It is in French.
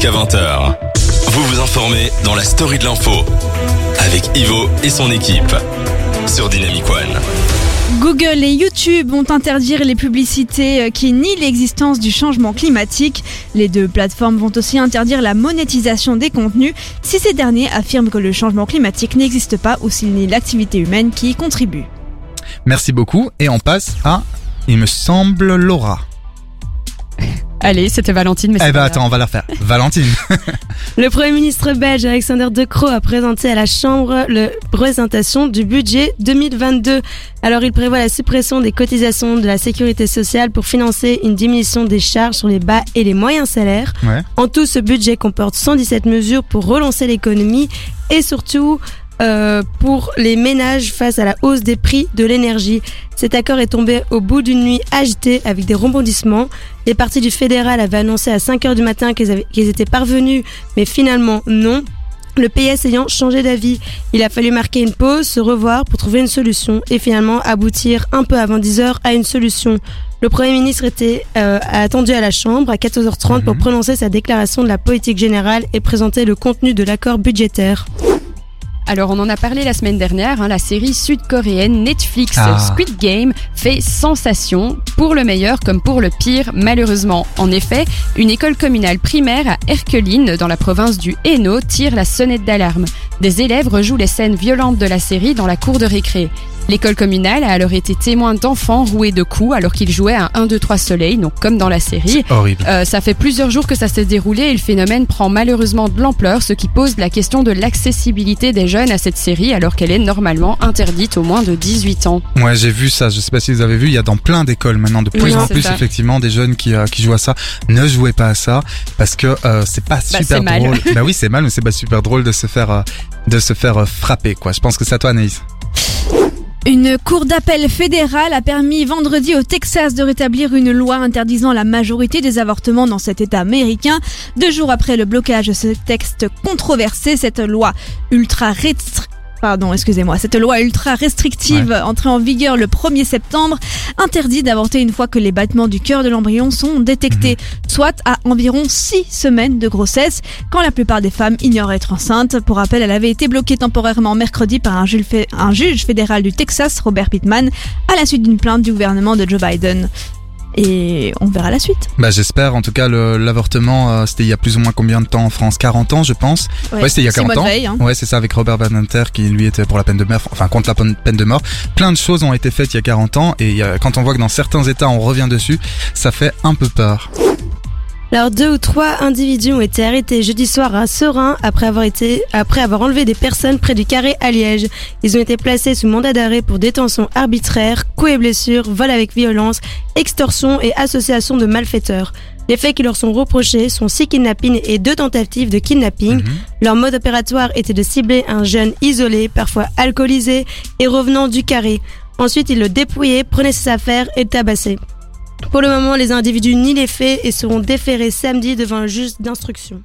jusqu'à 20h. Vous vous informez dans la story de l'info avec Ivo et son équipe sur Dynamic One. Google et YouTube vont interdire les publicités euh, qui nient l'existence du changement climatique. Les deux plateformes vont aussi interdire la monétisation des contenus si ces derniers affirment que le changement climatique n'existe pas ou s'il nie l'activité humaine qui y contribue. Merci beaucoup et on passe à, il me semble, Laura. Allez, c'était Valentine, mais Eh ben attends, on va la refaire. Valentine. Le Premier ministre belge Alexander De Croo a présenté à la Chambre la présentation du budget 2022. Alors il prévoit la suppression des cotisations de la sécurité sociale pour financer une diminution des charges sur les bas et les moyens salaires. Ouais. En tout, ce budget comporte 117 mesures pour relancer l'économie et surtout euh, pour les ménages face à la hausse des prix de l'énergie. Cet accord est tombé au bout d'une nuit agitée avec des rebondissements. Les partis du fédéral avaient annoncé à 5 heures du matin qu'ils étaient parvenus, mais finalement non. Le PS ayant changé d'avis, il a fallu marquer une pause, se revoir pour trouver une solution et finalement aboutir un peu avant 10 heures à une solution. Le Premier ministre était euh, attendu à la Chambre à 14h30 pour Mhm. prononcer sa déclaration de la politique générale et présenter le contenu de l'accord budgétaire. Alors, on en a parlé la semaine dernière, hein, la série sud-coréenne Netflix Ah. Squid Game fait sensation, pour le meilleur comme pour le pire, malheureusement. En effet, une école communale primaire à Erkeline, dans la province du Hainaut, tire la sonnette d'alarme. Des élèves rejouent les scènes violentes de la série dans la cour de récré. L'école communale a alors été témoin d'enfants roués de coups alors qu'ils jouaient à 1, 2, 3 soleil, donc comme dans la série. Horrible. Euh, ça fait plusieurs jours que ça s'est déroulé et le phénomène prend malheureusement de l'ampleur, ce qui pose la question de l'accessibilité des jeunes à cette série alors qu'elle est normalement interdite aux moins de 18 ans. Ouais, j'ai vu ça. Je sais pas si vous avez vu. Il y a dans plein d'écoles maintenant de plus Oui, en plus ça. effectivement des jeunes qui, euh, qui jouent à ça. Ne jouez pas à ça parce que euh, c'est pas super c'est mal. drôle. bah oui, c'est mal, mais c'est pas super drôle de se faire de se faire frapper quoi. Je pense que c'est à toi, Anaïs. Une cour d'appel fédérale a permis vendredi au Texas de rétablir une loi interdisant la majorité des avortements dans cet État américain. Deux jours après le blocage de ce texte controversé, cette loi ultra Pardon, excusez-moi. Cette loi ultra restrictive, entrée en vigueur le 1er septembre, interdit d'avorter une fois que les battements du cœur de l'embryon sont détectés, soit à environ 6 semaines de grossesse, quand la plupart des femmes ignorent être enceintes. Pour rappel, elle avait été bloquée temporairement mercredi par un juge, un juge fédéral du Texas, Robert Pittman, à la suite d'une plainte du gouvernement de Joe Biden. Et on verra la suite. Bah j'espère. En tout cas, l'avortement, euh, c'était il y a plus ou moins combien de temps en France? 40 ans, je pense. Ouais, c'était il y a 40 Simone ans. Hein. Ouais, c'est ça, avec Robert Badinter qui lui était pour la peine de mort, enfin contre la peine de mort. Plein de choses ont été faites il y a 40 ans et a- quand on voit que dans certains États on revient dessus, ça fait un peu peur. Alors deux ou trois individus ont été arrêtés jeudi soir à Serein après avoir été après avoir enlevé des personnes près du carré à Liège. Ils ont été placés sous mandat d'arrêt pour détention arbitraire, coups et blessures, vol avec violence, extorsion et association de malfaiteurs. Les faits qui leur sont reprochés sont six kidnappings et deux tentatives de kidnapping. Mhm. Leur mode opératoire était de cibler un jeune isolé, parfois alcoolisé et revenant du carré. Ensuite, ils le dépouillaient, prenaient ses affaires et le tabassaient. Pour le moment, les individus nient les faits et seront déférés samedi devant un juge d'instruction.